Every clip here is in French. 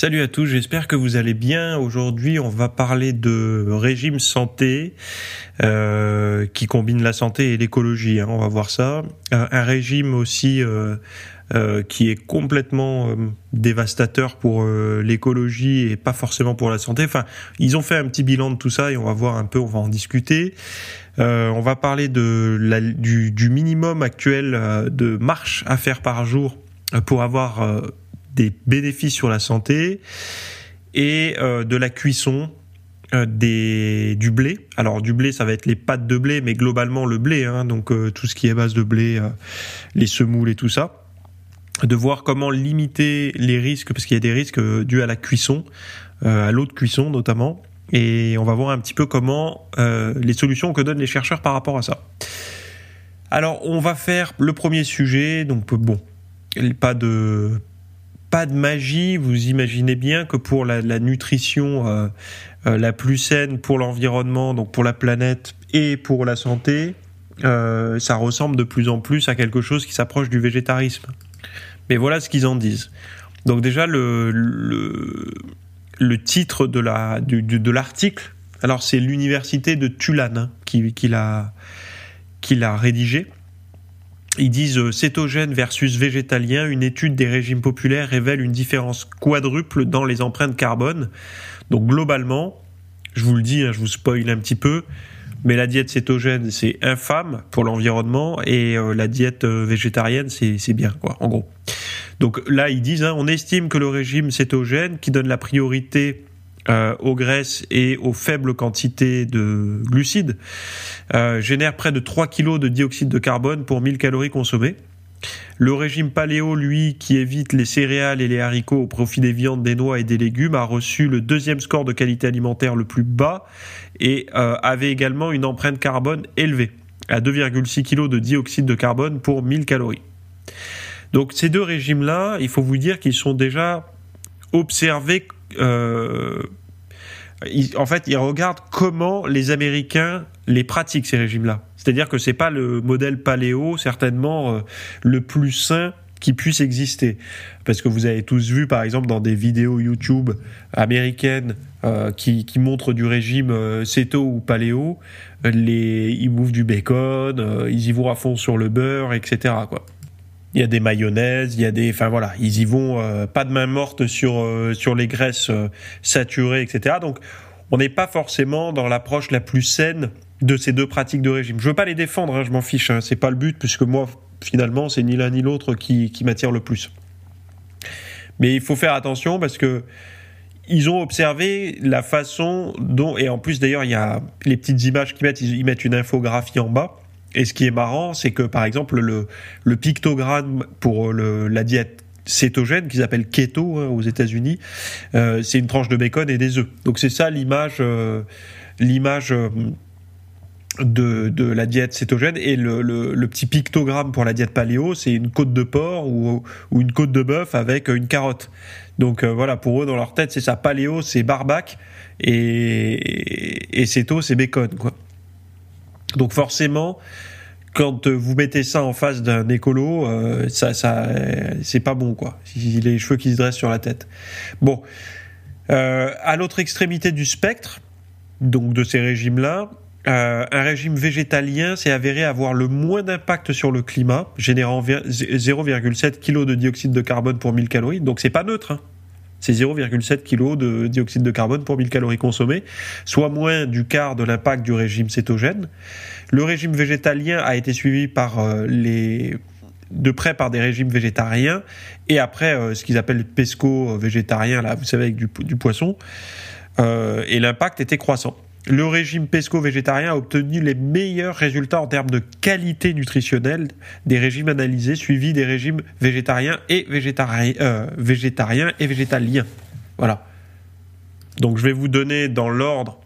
Salut à tous, j'espère que vous allez bien. Aujourd'hui, on va parler de régime santé euh, qui combine la santé et l'écologie. Hein, on va voir ça. Euh, un régime aussi euh, qui est complètement dévastateur pour l'écologie et pas forcément pour la santé. Enfin, ils ont fait un petit bilan de tout ça et on va voir un peu, on va en discuter. on va parler de du, du minimum actuel de marche à faire par jour pour avoir des bénéfices sur la santé et euh, de la cuisson euh, des, du blé. Alors du blé, ça va être les pâtes de blé, mais globalement le blé, hein, donc euh, tout ce qui est base de blé, les semoules et tout ça. De voir comment limiter les risques, parce qu'il y a des risques dus à la cuisson, à l'eau de cuisson notamment. Et on va voir un petit peu comment les solutions que donnent les chercheurs par rapport à ça. Alors on va faire le premier sujet, donc bon, pas de pas de magie. Vous imaginez bien que pour la, nutrition euh, euh, la plus saine pour l'environnement, donc pour la planète et pour la santé, euh, ça ressemble de plus en plus à quelque chose qui s'approche du végétarisme. Mais voilà ce qu'ils en disent. Donc déjà le, titre de la de l'article, alors c'est l'université de Tulane hein, qui l'a rédigé. Ils disent euh, cétogène versus végétalien, une étude des régimes populaires révèle une différence quadruple dans les empreintes carbone. Donc globalement, je vous le dis, hein, je vous spoil un petit peu, mais la diète cétogène c'est infâme pour l'environnement et euh, la diète euh, végétarienne c'est bien quoi, en gros. Donc là ils disent, hein, on estime que le régime cétogène qui donne la priorité euh, aux graisses et aux faibles quantités de glucides euh, génère près de 3 kg de dioxyde de carbone pour 1000 calories consommées. Le régime paléo, lui, qui évite les céréales et les haricots au profit des viandes, des noix et des légumes, a reçu le deuxième score de qualité alimentaire le plus bas et euh, avait également une empreinte carbone élevée, à 2,6 kg de dioxyde de carbone pour 1000 calories. Donc ces deux régimes-là, il faut vous dire qu'ils sont déjà observés euh, en fait, ils regardent comment les Américains les pratiquent ces régimes-là. C'est-à-dire que c'est pas le modèle paléo certainement euh, le plus sain qui puisse exister. Parce que vous avez tous vu, par exemple, dans des vidéos YouTube américaines euh, qui, montrent du régime euh, ou paléo, les, ils bouffent du bacon, ils y vont à fond sur le beurre, etc. il y a des mayonnaises, il y a des, enfin voilà, ils y vont euh, pas de main morte sur euh, sur les graisses euh, saturées, etc. Donc on n'est pas forcément dans l'approche la plus saine de ces deux pratiques de régime. Je veux pas les défendre, hein, je m'en fiche, hein, c'est pas le but puisque moi finalement c'est ni l'un ni l'autre qui, qui m'attire le plus. Mais il faut faire attention parce que ils ont observé la façon dont, et en plus d'ailleurs il y a les petites images qu'ils mettent, ils mettent une infographie en bas et ce qui est marrant, c'est que par exemple le, pictogramme pour le, la diète cétogène qu'ils appellent keto hein, aux États-Unis, euh, c'est une tranche de bacon et des œufs. Donc c'est ça l'image, euh, l'image euh, de, la diète cétogène et le, petit pictogramme pour la diète paléo, c'est une côte de porc ou, une côte de bœuf avec une carotte. Donc euh, voilà, pour eux dans leur tête, c'est ça. Paléo, c'est barbac et, et céto, c'est bacon quoi. Donc forcément, quand vous mettez ça en face d'un écolo, euh, ça, ça, c'est pas bon quoi. Les cheveux qui se dressent sur la tête. Bon, euh, à l'autre extrémité du spectre, donc de ces régimes-là, euh, un régime végétalien s'est avéré avoir le moins d'impact sur le climat, générant 0,7 kg de dioxyde de carbone pour 1000 calories. Donc c'est pas neutre. Hein c'est 0,7 kg de dioxyde de carbone pour 1000 calories consommées, soit moins du quart de l'impact du régime cétogène. Le régime végétalien a été suivi par euh, les de près par des régimes végétariens et après euh, ce qu'ils appellent pesco végétarien là, vous savez avec du, poisson. Euh, et l'impact était croissant le régime pesco-végétarien a obtenu les meilleurs résultats en termes de qualité nutritionnelle des régimes analysés, suivis des régimes végétariens et euh, végétariens et végétaliens. Voilà. Donc je vais vous donner dans l'ordre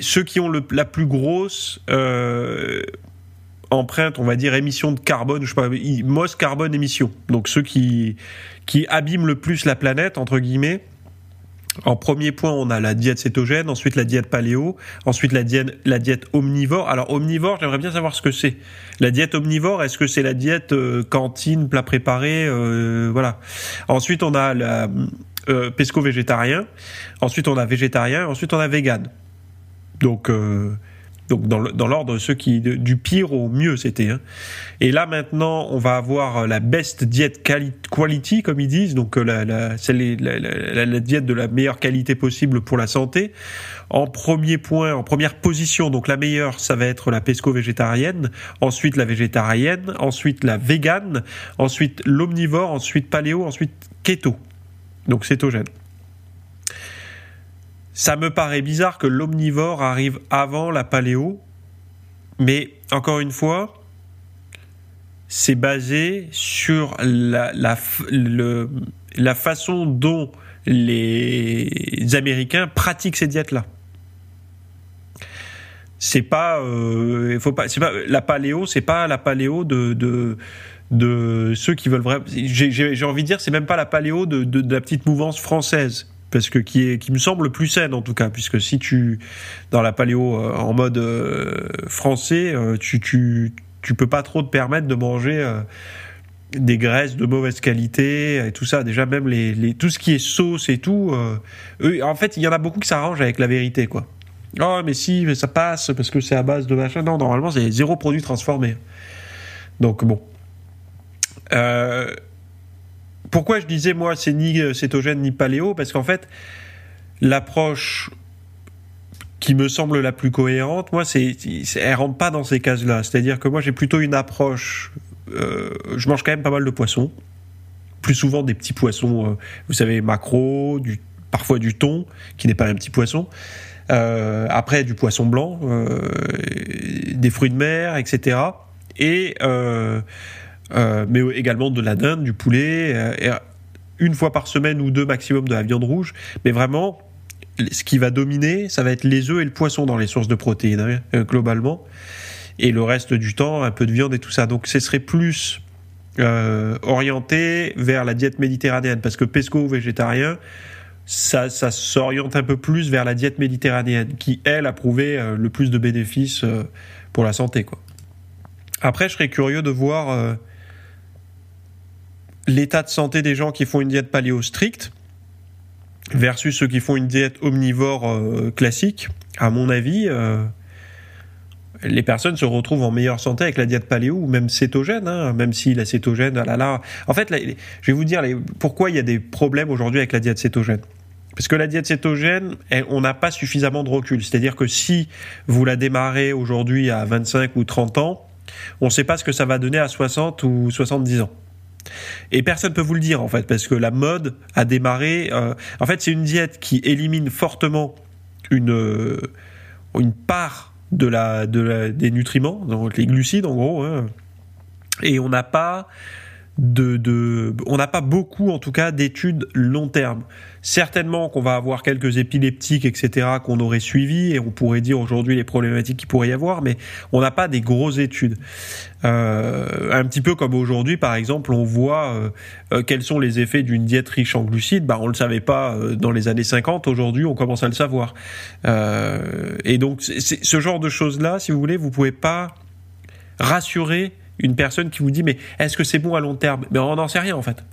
ceux qui ont la plus grosse euh, empreinte, on va dire émission de carbone, je sais pas, MOS carbone émission. Donc ceux qui qui abîment le plus la planète entre guillemets. En premier point, on a la diète cétogène, ensuite la diète paléo, ensuite la diète, la diète omnivore. Alors omnivore, j'aimerais bien savoir ce que c'est. La diète omnivore, est-ce que c'est la diète euh, cantine, plat préparé, euh, voilà. Ensuite, on a la euh, pesco-végétarien, ensuite on a végétarien, ensuite on a vegan. Donc donc dans l'ordre ceux qui du pire au mieux c'était. Hein. Et là maintenant on va avoir euh, la best diet quality comme ils disent, donc euh, la, la, c'est la, la, la, diète de la meilleure qualité possible pour la santé. En premier point, en première position, donc la meilleure ça va être la pesco végétarienne, ensuite la végétarienne, ensuite la végane, ensuite l'omnivore, ensuite paléo, ensuite keto, donc cétogène. Ça me paraît bizarre que l'omnivore arrive avant la paléo, mais encore une fois, c'est basé sur la, la, la façon dont les Américains pratiquent ces diètes-là. C'est pas, euh, faut pas, pas la paléo, c'est pas la paléo de, de de ceux qui veulent vraiment. J'ai envie de dire, c'est même pas la paléo de, de la petite mouvance française parce que qui est qui me semble plus saine en tout cas puisque si tu dans la paléo euh, en mode euh, français euh, tu, tu tu peux pas trop te permettre de manger des graisses de mauvaise qualité et tout ça. Déjà même les, les tout ce qui est sauce et tout en fait il y en a beaucoup qui s'arrangent avec la vérité quoi. Oh mais si mais ça passe parce que c'est à base de machin. Non normalement c'est zéro produit transformé. Donc bon. Euh, pourquoi je disais moi c'est ni euh, cétogène ni paléo? Parce qu'en fait, l'approche qui me semble la plus cohérente, moi, c'est, elle rentre pas dans ces cases-là. C'est-à-dire que moi, j'ai plutôt une approche. Euh, je mange quand même pas mal de poissons, plus souvent des petits poissons. Euh, vous savez, macro, du, parfois du thon, qui n'est pas un petit poisson. après, du poisson blanc, des fruits de mer, etc. Et euh, mais également de la dinde, du poulet, euh, et une fois par semaine ou deux maximum de la viande rouge. Mais vraiment, ce qui va dominer, ça va être les œufs et le poisson dans les sources de protéines, hein, euh, globalement. Et le reste du temps, un peu de viande et tout ça. Donc ce serait plus euh, orienté vers la diète méditerranéenne, parce que pesco végétarien, ça, ça s'oriente un peu plus vers la diète méditerranéenne, qui, elle, a prouvé le plus de bénéfices pour la santé. Quoi. Après, je serais curieux de voir l'état de santé des gens qui font une diète paléo stricte versus ceux qui font une diète omnivore euh, classique, à mon avis, euh, les personnes se retrouvent en meilleure santé avec la diète paléo ou même cétogène, hein, même si la cétogène, ah là là. En fait, je vais vous dire pourquoi il y a des problèmes aujourd'hui avec la diète cétogène? Parce que la diète cétogène, on n'a pas suffisamment de recul. C'est-à-dire que si vous la démarrez aujourd'hui à 25 ou 30 ans, on ne sait pas ce que ça va donner à 60 ou 70 ans. Et personne peut vous le dire en fait, parce que la mode a démarré. Euh, en fait, c'est une diète qui élimine fortement une euh, une part de la, de des nutriments, donc les glucides en gros. Hein. Et on n'a pas de, de on n'a pas beaucoup en tout cas d'études long terme. Certainement qu'on va avoir quelques épileptiques, etc., qu'on aurait suivi et on pourrait dire aujourd'hui les problématiques qu'il pourrait y avoir, mais on n'a pas des grosses études. Euh, un petit peu comme aujourd'hui, par exemple, on voit euh, euh, quels sont les effets d'une diète riche en glucides. Bah, on le savait pas dans les années 50. Aujourd'hui, on commence à le savoir. et donc, c'est, ce genre de choses-là, si vous voulez, vous pouvez pas rassurer une personne qui vous dit mais est-ce que c'est bon à long terme? Mais on n'en sait rien en fait.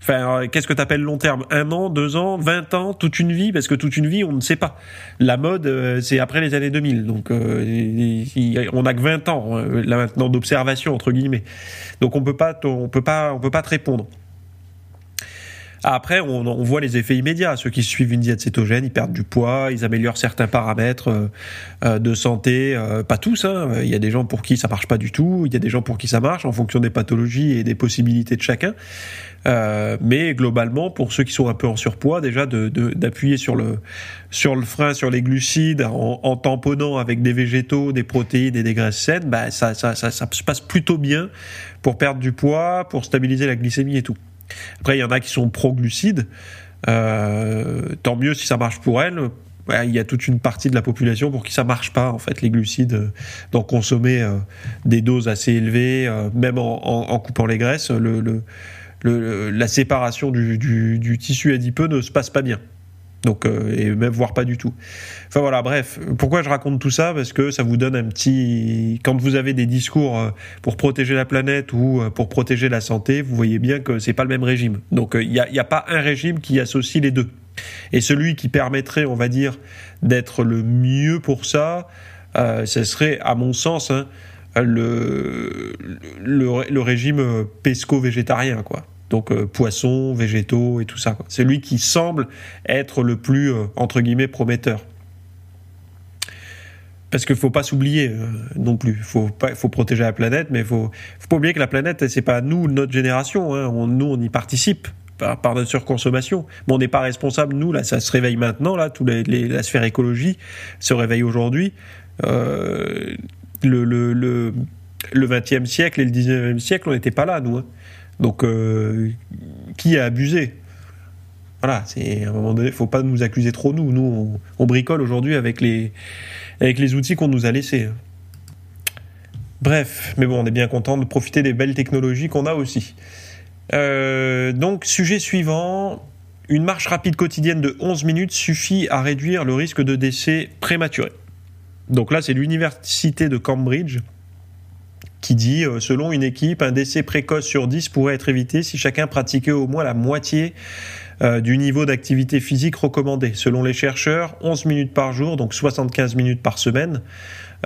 Enfin, qu'est-ce que tu appelles long terme? Un an, deux ans, vingt ans, toute une vie? Parce que toute une vie, on ne sait pas. La mode, euh, c'est après les années 2000. Donc, euh, on n'a que 20 ans, euh, là maintenant, d'observation, entre guillemets. Donc, on peut pas, on peut pas, on peut pas te répondre. Après, on, on, voit les effets immédiats. Ceux qui suivent une diète cétogène, ils perdent du poids, ils améliorent certains paramètres euh, euh, de santé. Euh, pas tous. Hein. Il y a des gens pour qui ça marche pas du tout. Il y a des gens pour qui ça marche en fonction des pathologies et des possibilités de chacun. mais globalement, pour ceux qui sont un peu en surpoids, déjà d'appuyer de, sur le sur le frein, sur les glucides, en, en, tamponnant avec des végétaux, des protéines et des graisses saines, bah ça, ça, ça se passe plutôt bien pour perdre du poids, pour stabiliser la glycémie et tout. Après, il y en a qui sont pro-glucides. tant mieux si ça marche pour elle. Il y a toute une partie de la population pour qui ça marche pas en fait les glucides, d'en consommer des doses assez élevées, même en, coupant les graisses, la séparation du tissu adipeux ne se passe pas bien. Donc, euh, et même voire pas du tout. Enfin voilà, bref. Pourquoi je raconte tout ça? Parce que ça vous donne un petit. Quand vous avez des discours euh, pour protéger la planète ou euh, pour protéger la santé, vous voyez bien que c'est pas le même régime. Donc il n'y a, a pas un régime qui associe les deux. Et celui qui permettrait, on va dire, d'être le mieux pour ça, ce serait, à mon sens, hein, le, le, le, régime pesco-végétarien, quoi donc euh, poissons, végétaux et tout ça. C'est lui qui semble être le plus euh, entre guillemets prometteur. Parce qu'il faut pas s'oublier euh, non plus. Faut faut protéger la planète, mais faut, faut pas oublier que la planète, c'est pas nous, notre génération. Hein. nous, on y participe par, par notre surconsommation. Mais on n'est pas responsable. Nous, là, ça se réveille maintenant. Là, les, la sphère écologie se réveille aujourd'hui. le, le, le, le 20e siècle et le 19e siècle, on n'était pas là, nous. Hein. Donc, euh, qui a abusé? Voilà, c'est à un moment donné, faut pas nous accuser trop nous. Nous, on, bricole aujourd'hui avec les outils qu'on nous a laissés. Bref, mais bon, on est bien content de profiter des belles technologies qu'on a aussi. Euh, donc, sujet suivant. Une marche rapide quotidienne de 11 minutes suffit à réduire le risque de décès prématuré. Donc là, c'est l'université de Cambridge qui dit, euh, selon une équipe, un décès précoce sur 10 pourrait être évité si chacun pratiquait au moins la moitié euh, du niveau d'activité physique recommandé. Selon les chercheurs, 11 minutes par jour, donc 75 minutes par semaine,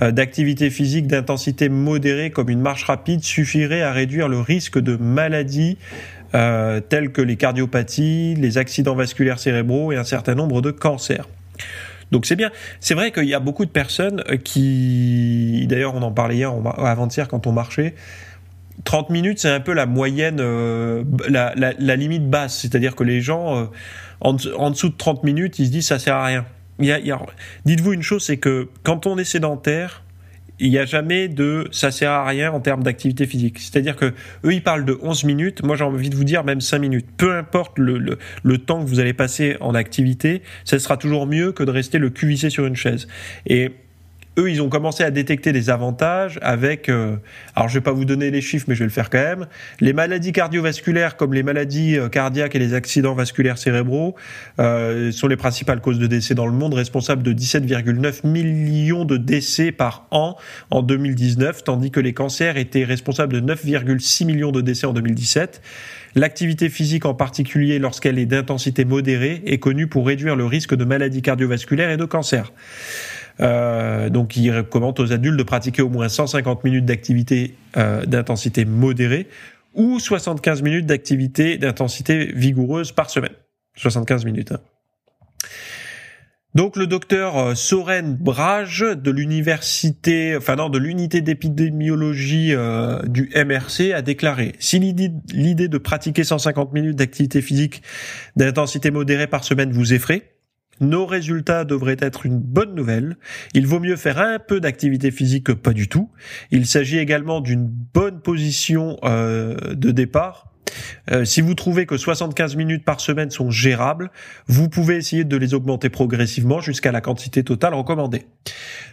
euh, d'activité physique d'intensité modérée comme une marche rapide suffirait à réduire le risque de maladies telles que les cardiopathies, les accidents vasculaires cérébraux et un certain nombre de cancers. Donc c'est bien. C'est vrai qu'il y a beaucoup de personnes euh, qui, d'ailleurs, on en parlait hier, avant-hier quand on marchait. 30 minutes, c'est un peu la moyenne, euh, la, limite basse. C'est-à-dire que les gens, euh, en, dessous de 30 minutes, ils se disent ça sert à rien. Dites-vous une chose, c'est que quand on est sédentaire, il n'y a jamais de ça sert à rien en termes d'activité physique. C'est-à-dire que eux ils parlent de 11 minutes, moi j'ai envie de vous dire même 5 minutes. Peu importe le, le, le, temps que vous allez passer en activité, ça sera toujours mieux que de rester le cul sur une chaise. Et eux, ils ont commencé à détecter des avantages avec, euh, alors je vais pas vous donner les chiffres, mais je vais le faire quand même. Les maladies cardiovasculaires, comme les maladies euh, cardiaques et les accidents vasculaires cérébraux, euh, sont les principales causes de décès dans le monde, responsables de 17,9 millions de décès par an en 2019, tandis que les cancers étaient responsables de 9,6 millions de décès en 2017. L'activité physique en particulier, lorsqu'elle est d'intensité modérée, est connue pour réduire le risque de maladies cardiovasculaires et de cancer. Euh, donc, il recommande aux adultes de pratiquer au moins 150 minutes d'activité euh, d'intensité modérée ou 75 minutes d'activité d'intensité vigoureuse par semaine. 75 minutes. Hein. Donc le docteur euh, Soren Brage de l'université, enfin non, de l'unité d'épidémiologie du MRC a déclaré si l'idée de pratiquer 150 minutes d'activité physique d'intensité modérée par semaine vous effraie, nos résultats devraient être une bonne nouvelle. Il vaut mieux faire un peu d'activité physique que pas du tout. Il s'agit également d'une bonne position euh, de départ. Euh, si vous trouvez que 75 minutes par semaine sont gérables, vous pouvez essayer de les augmenter progressivement jusqu'à la quantité totale recommandée.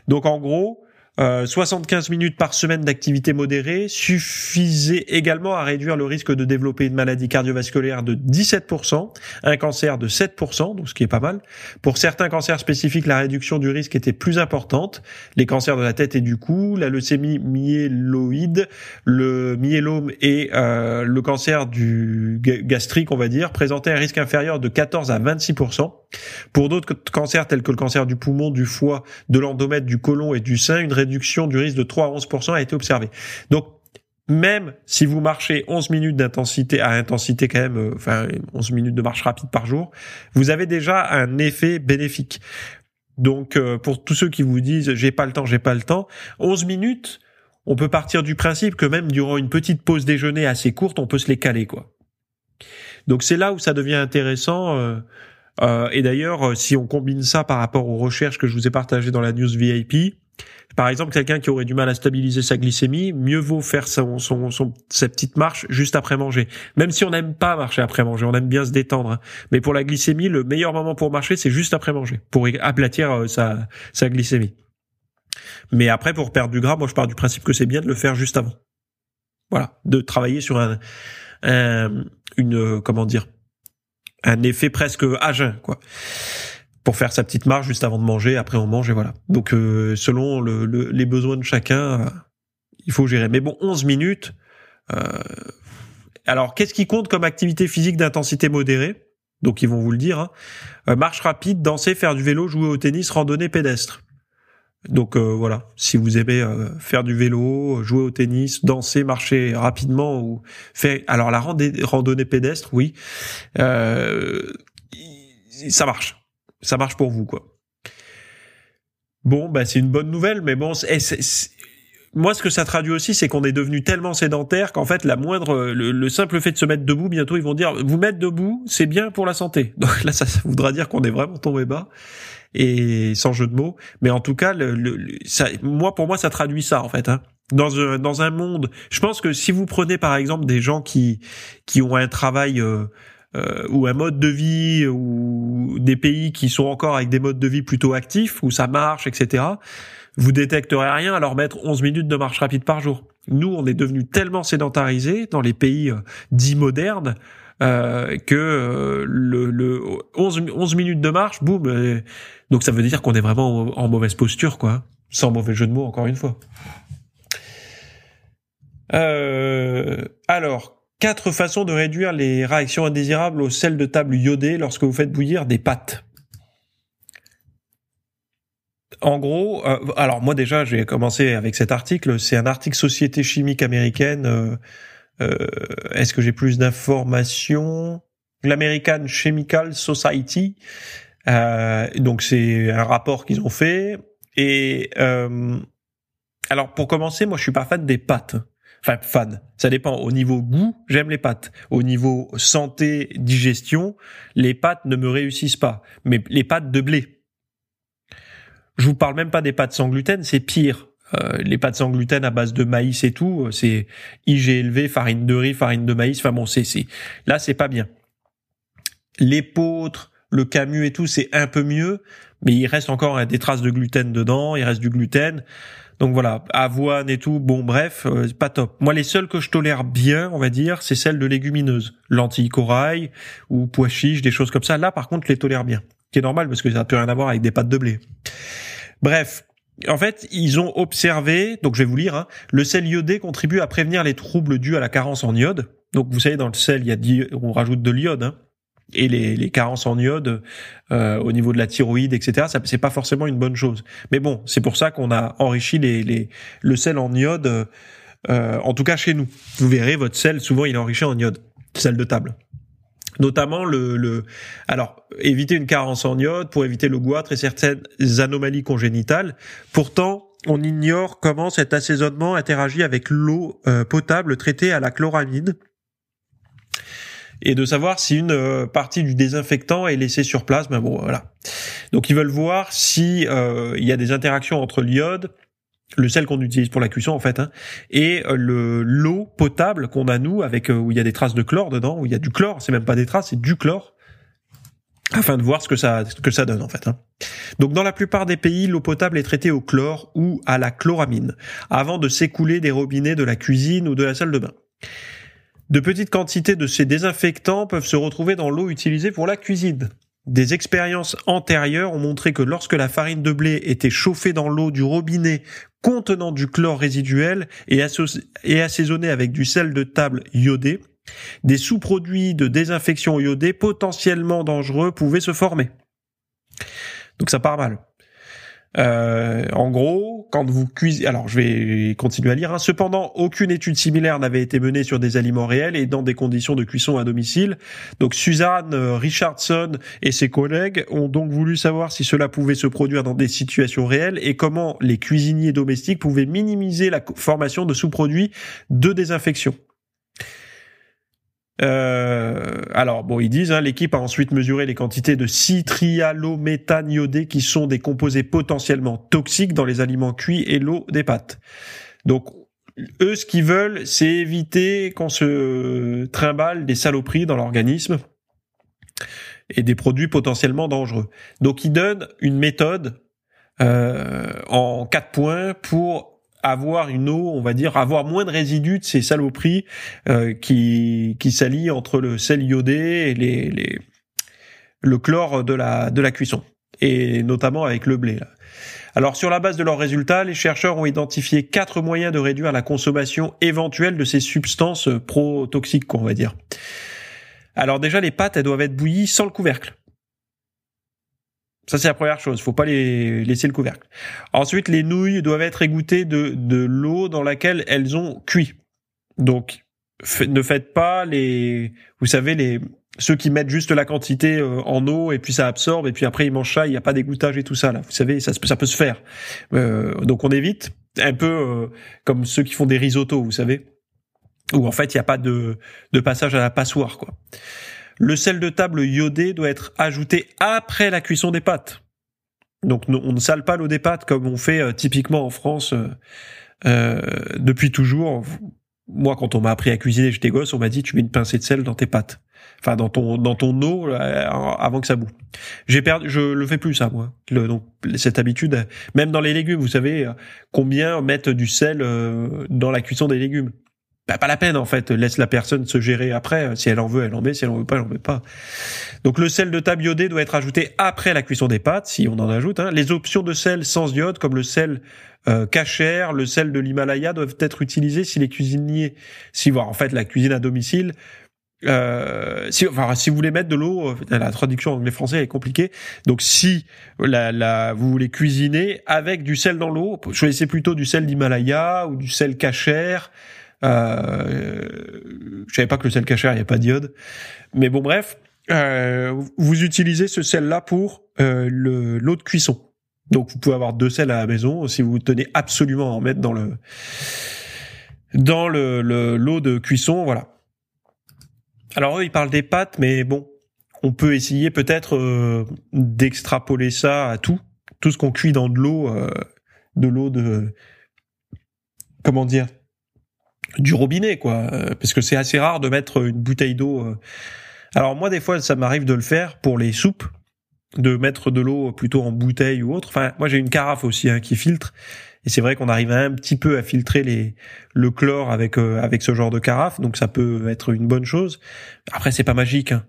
Donc en gros, 75 euh, minutes par semaine d'activité modérée suffisait également à réduire le risque de développer une maladie cardiovasculaire de 17%, un cancer de 7%, donc ce qui est pas mal. Pour certains cancers spécifiques, la réduction du risque était plus importante. Les cancers de la tête et du cou, la leucémie myéloïde, le myélome et euh, le cancer du gastrique, on va dire, présentaient un risque inférieur de 14 à 26%. Pour d'autres cancers tels que le cancer du poumon, du foie, de l'endomètre, du côlon et du sein, une réduction du risque de 3 à 11% a été observée. Donc, même si vous marchez 11 minutes d'intensité à intensité quand même, euh, enfin 11 minutes de marche rapide par jour, vous avez déjà un effet bénéfique. Donc euh, pour tous ceux qui vous disent j'ai pas le temps, j'ai pas le temps, 11 minutes, on peut partir du principe que même durant une petite pause déjeuner assez courte, on peut se les caler quoi. Donc c'est là où ça devient intéressant. Euh, et d'ailleurs, si on combine ça par rapport aux recherches que je vous ai partagées dans la news VIP, Par exemple, quelqu'un qui aurait du mal à stabiliser sa glycémie, mieux vaut faire son, son, son sa petite marche juste après manger. Même si on n'aime pas marcher après manger, on aime bien se détendre. Hein. Mais pour la glycémie, le meilleur moment pour marcher, c'est juste après manger, pour aplatir euh, sa, sa glycémie. Mais après, pour perdre du gras, moi je pars du principe que c'est bien de le faire juste avant. Voilà, de travailler sur un une comment dire un effet presque à jeun, quoi pour faire sa petite marche juste avant de manger. Après, on mange et voilà. Donc, euh, selon le, les besoins de chacun, euh, il faut gérer. Mais bon, 11 minutes. Euh, alors, qu'est-ce qui compte comme activité physique d'intensité modérée? Donc, ils vont vous le dire. Hein. marche rapide, danser, faire du vélo, jouer au tennis, randonnée pédestre. Donc voilà, si vous aimez faire du vélo, jouer au tennis, danser, marcher rapidement ou faire alors la randonnée pédestre, oui, ça marche ça marche pour vous, quoi. Bon, bah c'est une bonne nouvelle, mais bon, moi ce que ça traduit aussi, c'est qu'on est devenu tellement sédentaire qu'en fait la moindre, le, simple fait de se mettre debout, bientôt ils vont dire, vous mettre debout, c'est bien pour la santé. Donc là, ça, voudra dire qu'on est vraiment tombé bas et sans jeu de mots. Mais en tout cas, le, ça, moi pour moi, ça traduit ça en fait. Hein. Dans un, dans un monde, je pense que si vous prenez par exemple des gens qui qui ont un travail euh, euh, ou un mode de vie ou des pays qui sont encore avec des modes de vie plutôt actifs où ça marche, etc. Vous détecterez rien à leur mettre 11 minutes de marche rapide par jour. Nous, on est devenu tellement sédentarisés dans les pays euh, dits modernes euh, que euh, le, le 11, 11, minutes de marche, boum. Donc ça veut dire qu'on est vraiment en, mauvaise posture, quoi. Sans mauvais jeu de mots, encore une fois. alors, Quatre façons de réduire les réactions indésirables au sel de table iodé lorsque vous faites bouillir des pâtes. En gros, euh, alors moi déjà j'ai commencé avec cet article, c'est un article Société chimique américaine. Euh, euh, est-ce que j'ai plus d'informations? L'American Chemical Society. Donc c'est un rapport qu'ils ont fait. Et alors pour commencer, moi je suis pas fan des pâtes. Enfin, fan. Ça dépend. Au niveau goût, j'aime les pâtes. Au niveau santé, digestion, les pâtes ne me réussissent pas. Mais les pâtes de blé. Je vous parle même pas des pâtes sans gluten, c'est pire. Euh, les pâtes sans gluten à base de maïs et tout, euh, c'est IG élevé, farine de riz, farine de maïs. Enfin bon, c'est c'est là c'est pas bien. L'épeautre, le camus et tout, c'est un peu mieux, mais il reste encore des traces de gluten dedans. Il reste du gluten. Donc voilà, avoine et tout, bon bref, euh, pas top. Moi les seules que je tolère bien, on va dire, c'est celles de légumineuses, lentilles corail ou pois chiches, des choses comme ça. Là par contre, je les tolère bien. Qui est normal parce que ça n'a plus rien à voir avec des pâtes de blé. Bref, en fait, ils ont observé, donc je vais vous lire, hein, le sel iodé contribue à prévenir les troubles dus à la carence en iode. Donc vous savez, dans le sel, il y a on rajoute de l'iode. Hein et les, les, carences en iode euh, au niveau de la thyroïde, etc. Ça c'est pas forcément une bonne chose. Mais bon, c'est pour ça qu'on a enrichi les, les, le sel en iode, euh, en tout cas chez nous. Vous verrez, votre sel souvent il est enrichi en iode, sel de table. Notamment le, le, alors éviter une carence en iode pour éviter le goitre et certaines anomalies congénitales. Pourtant, on ignore comment cet assaisonnement interagit avec l'eau euh, potable traitée à la chloramine et de savoir si une euh, partie du désinfectant est laissée sur place. Mais bon, voilà. Donc ils veulent voir si euh, il y a des interactions entre l'iode, le sel qu'on utilise pour la cuisson en fait, hein, et euh, le l'eau potable qu'on a nous avec où il y a des traces de chlore dedans, où il y a du chlore, c'est même pas des traces, c'est du chlore afin de voir ce que ça ce que ça donne en fait. Hein. Donc dans la plupart des pays, l'eau potable est traitée au chlore ou à la chloramine avant de s'écouler des robinets de la cuisine ou de la salle de bain. De petites quantités de ces désinfectants peuvent se retrouver dans l'eau utilisée pour la cuisine. Des expériences antérieures ont montré que lorsque la farine de blé était chauffée dans l'eau du robinet contenant du chlore résiduel et, assaisonnée avec du sel de table iodé, des sous-produits de désinfection iodée potentiellement dangereux pouvaient se former. Donc ça part mal. Euh, en gros, quand vous cuisez, alors je vais continuer à lire. Hein. Cependant, aucune étude similaire n'avait été menée sur des aliments réels et dans des conditions de cuisson à domicile. Donc Suzanne euh, Richardson et ses collègues ont donc voulu savoir si cela pouvait se produire dans des situations réelles et comment les cuisiniers domestiques pouvaient minimiser la formation de sous-produits de désinfection. Euh, alors bon, ils disent, hein, l'équipe a ensuite mesuré les quantités de citrialométhane iodé qui sont des composés potentiellement toxiques dans les aliments cuits et l'eau des pâtes. Donc eux, ce qu'ils veulent, c'est éviter qu'on se trimballe des saloperies dans l'organisme et des produits potentiellement dangereux. Donc ils donnent une méthode euh, en quatre points pour avoir une eau, on va dire, avoir moins de résidus de ces saloperies euh, qui qui s'allient entre le sel iodé et les, les le chlore de la de la cuisson et notamment avec le blé. Là. Alors sur la base de leurs résultats, les chercheurs ont identifié quatre moyens de réduire la consommation éventuelle de ces substances pro-toxiques, on va dire. Alors déjà, les pâtes, elles doivent être bouillies sans le couvercle. Ça, c'est la première chose. Faut pas les laisser le couvercle. Ensuite, les nouilles doivent être égouttées de, de l'eau dans laquelle elles ont cuit. Donc, ne faites pas les, vous savez, les, ceux qui mettent juste la quantité euh, en eau et puis ça absorbe et puis après ils mangent ça, il n'y a pas d'égouttage et tout ça là. Vous savez, ça, ça peut se faire. Euh, donc on évite un peu euh, comme ceux qui font des risottos, vous savez, où en fait il n'y a pas de, de passage à la passoire quoi. Le sel de table iodé doit être ajouté après la cuisson des pâtes. Donc on ne sale pas l'eau des pâtes comme on fait typiquement en France depuis toujours. Moi, quand on m'a appris à cuisiner, j'étais gosse, on m'a dit tu mets une pincée de sel dans tes pâtes enfin dans ton dans ton eau euh, avant que ça boue. J'ai perdu, je le fais plus ça moi. Donc cette habitude, même dans les légumes, vous savez euh, combien mettre du sel euh, dans la cuisson des légumes. Bah, pas la peine en fait, laisse la personne se gérer après. Si elle en veut, elle en met. Si elle en veut pas, elle en met pas. Donc le sel de table iodé doit être ajouté après la cuisson des pâtes, si on en ajoute. Hein. Les options de sel sans iode, comme le sel euh, le sel de l'Himalaya, doivent être utilisés si les cuisiniers, si voir en fait la cuisine à domicile euh, si, enfin, si vous voulez mettre de l'eau, euh, la traduction anglais-français est compliquée. Donc, si la, la, vous voulez cuisiner avec du sel dans l'eau, choisissez plutôt du sel d'Himalaya ou du sel cachère. Euh, je savais pas que le sel cachère, il n'y a pas d'iode. Mais bon, bref, euh, vous utilisez ce sel-là pour euh, l'eau de cuisson. Donc, vous pouvez avoir deux sels à la maison si vous tenez absolument à en mettre dans le dans le l'eau de cuisson. Voilà. Alors eux, ils parlent des pâtes, mais bon, on peut essayer peut-être euh, d'extrapoler ça à tout, tout ce qu'on cuit dans de l'eau, euh, de l'eau de, comment dire, du robinet, quoi, euh, parce que c'est assez rare de mettre une bouteille d'eau. Alors moi, des fois, ça m'arrive de le faire pour les soupes, de mettre de l'eau plutôt en bouteille ou autre. Enfin, moi, j'ai une carafe aussi hein, qui filtre. Et c'est vrai qu'on arrive un petit peu à filtrer les, le chlore avec euh, avec ce genre de carafe, donc ça peut être une bonne chose. Après, c'est pas magique. Hein.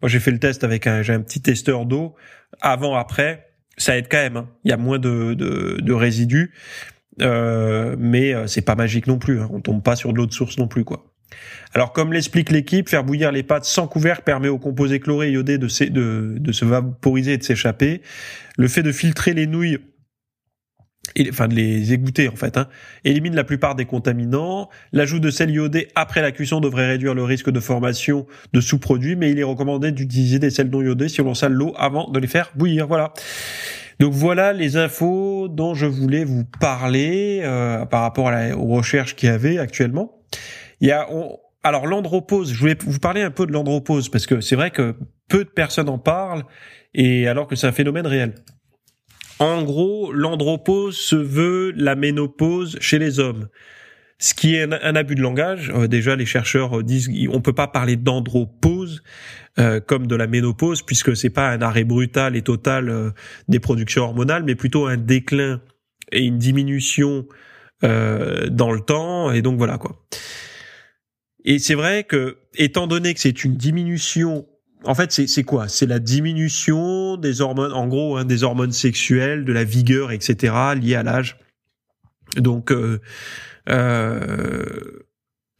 Moi, j'ai fait le test avec un, j'ai un petit testeur d'eau. Avant, après, ça aide quand même. Hein. Il y a moins de, de, de résidus, euh, mais euh, c'est pas magique non plus. Hein. On tombe pas sur de l'eau de source non plus, quoi. Alors, comme l'explique l'équipe, faire bouillir les pâtes sans couvercle permet aux composés chlorés iodés de, se vaporiser et de s'échapper. Le fait de filtrer les nouilles enfin de les égoutter en fait, hein, élimine la plupart des contaminants. L'ajout de sel iodé après la cuisson devrait réduire le risque de formation de sous-produits, mais il est recommandé d'utiliser des sels non iodés si on sale l'eau avant de les faire bouillir. Voilà. Donc voilà les infos dont je voulais vous parler euh, par rapport aux recherches qu'il y avait actuellement. Il y a alors l'andropause, je voulais vous parler un peu de l'andropause parce que c'est vrai que peu de personnes en parlent et alors que c'est un phénomène réel. En gros, l'andropause se veut la ménopause chez les hommes. Ce qui est un, abus de langage. Euh, déjà, les chercheurs disent on peut pas parler d'andropause euh, comme de la ménopause puisque c'est pas un arrêt brutal et total euh, des productions hormonales, mais plutôt un déclin et une diminution dans le temps. Et donc voilà quoi. Et c'est vrai que, étant donné que c'est une diminution en fait, c'est quoi? C'est la diminution des hormones, en gros, hein, des hormones sexuelles, de la vigueur, etc., liées à l'âge. Donc, euh, euh,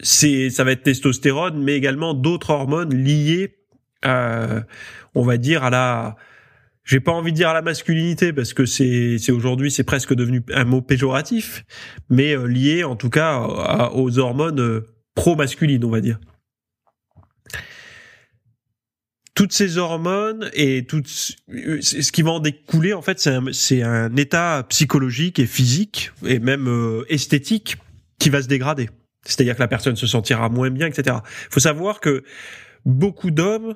c'est, ça va être testostérone, mais également d'autres hormones liées, à, on va dire, à la, j'ai pas envie de dire à la masculinité parce que c'est, c'est aujourd'hui, c'est presque devenu un mot péjoratif, mais euh, lié en tout cas aux hormones euh, pro-masculines, on va dire toutes ces hormones et tout ce qui va en découler en fait c'est un, un état psychologique et physique et même euh, esthétique qui va se dégrader C'est-à-dire que la personne se sentira moins bien, etc. Il faut savoir que beaucoup d'hommes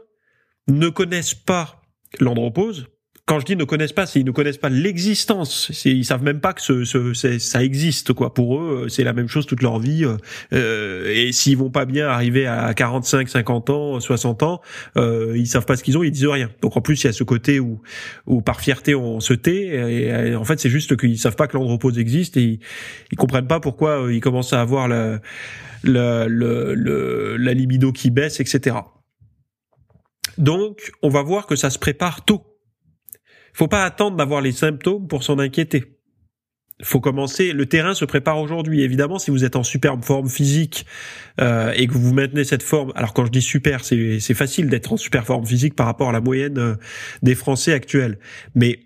ne connaissent pas l'andropause, quand je dis ne connaissent pas, c'est ils ne connaissent pas l'existence. Ils savent même pas que ce, ce ça existe quoi. Pour eux, c'est la même chose toute leur vie. Euh, et s'ils vont pas bien arriver à 45, 50 ans, 60 ans, euh, ils savent pas ce qu'ils ont, ils disent rien. Donc en plus, il y a ce côté où, où par fierté on se tait. Et, en fait, c'est juste qu'ils savent pas que l'andropause existe et ils, ils comprennent pas pourquoi euh, ils commencent à avoir la, la, la, la libido qui baisse, etc. Donc, on va voir que ça se prépare tôt faut pas attendre d'avoir les symptômes pour s'en inquiéter. Faut commencer. Le terrain se prépare aujourd'hui. Évidemment, si vous êtes en superbe forme physique euh, et que vous maintenez cette forme, alors quand je dis super, c'est facile d'être en super forme physique par rapport à la moyenne euh, des Français actuels. Mais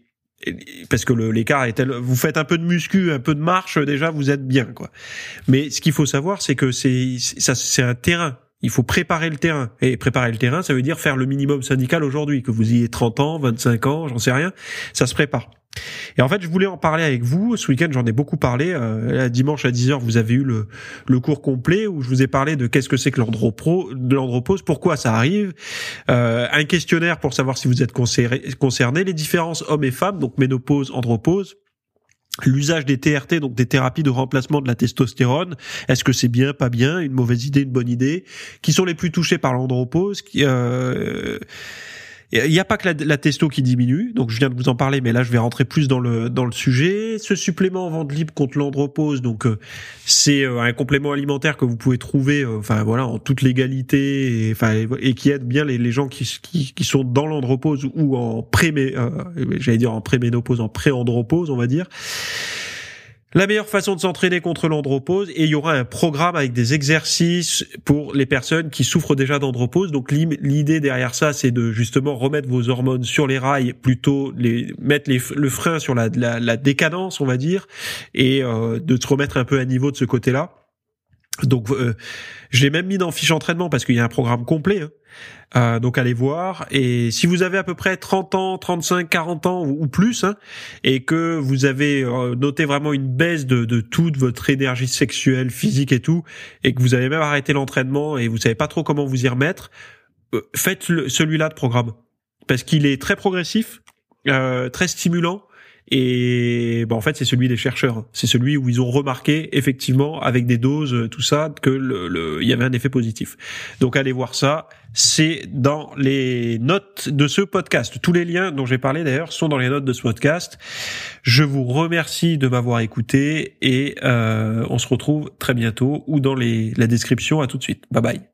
parce que l'écart est tel, vous faites un peu de muscu, un peu de marche, déjà vous êtes bien quoi. Mais ce qu'il faut savoir, c'est que c'est c'est un terrain. Il faut préparer le terrain. Et préparer le terrain, ça veut dire faire le minimum syndical aujourd'hui, que vous ayez 30 ans, 25 ans, j'en sais rien, ça se prépare. Et en fait, je voulais en parler avec vous. Ce week-end, j'en ai beaucoup parlé. Euh, dimanche à 10h, vous avez eu le, le cours complet où je vous ai parlé de qu'est-ce que c'est que l'andropause, pourquoi ça arrive, euh, un questionnaire pour savoir si vous êtes concerné, les différences hommes et femmes, donc ménopause, andropause, L'usage des TRT, donc des thérapies de remplacement de la testostérone, est-ce que c'est bien, pas bien, une mauvaise idée, une bonne idée? Qui sont les plus touchés par l'andropause euh, il n'y a pas que la, testo qui diminue, donc je viens de vous en parler, mais là je vais rentrer plus dans le dans le sujet. Ce supplément en vente libre contre l'andropause, donc euh, c'est euh, un complément alimentaire que vous pouvez trouver, euh, enfin voilà, en toute légalité, et, enfin et qui aide bien les, gens qui, qui, qui sont dans l'andropause ou en pré, j'allais dire en préménopause, en pré-andropause, on va dire la meilleure façon de s'entraîner contre l'andropause et il y aura un programme avec des exercices pour les personnes qui souffrent déjà d'andropause. Donc l'idée derrière ça, c'est de justement remettre vos hormones sur les rails, plutôt les mettre le frein sur la, décadence, on va dire, et euh, de se remettre un peu à niveau de ce côté-là. Donc, euh, je l'ai même mis dans fiche entraînement parce qu'il y a un programme complet. Hein. Euh, donc, allez voir. Et si vous avez à peu près 30 ans, 35, 40 ans ou, plus, hein, et que vous avez euh, noté vraiment une baisse de, de, toute votre énergie sexuelle, physique et tout, et que vous avez même arrêté l'entraînement et vous savez pas trop comment vous y remettre, euh, faites celui-là de programme parce qu'il est très progressif, très stimulant et bon, en fait, c'est celui des chercheurs. C'est celui où ils ont remarqué effectivement avec des doses, euh, tout ça, que le, il y avait un effet positif. Donc allez voir ça. C'est dans les notes de ce podcast. Tous les liens dont j'ai parlé d'ailleurs sont dans les notes de ce podcast. Je vous remercie de m'avoir écouté et euh, on se retrouve très bientôt ou dans les, la description. À tout de suite. Bye bye.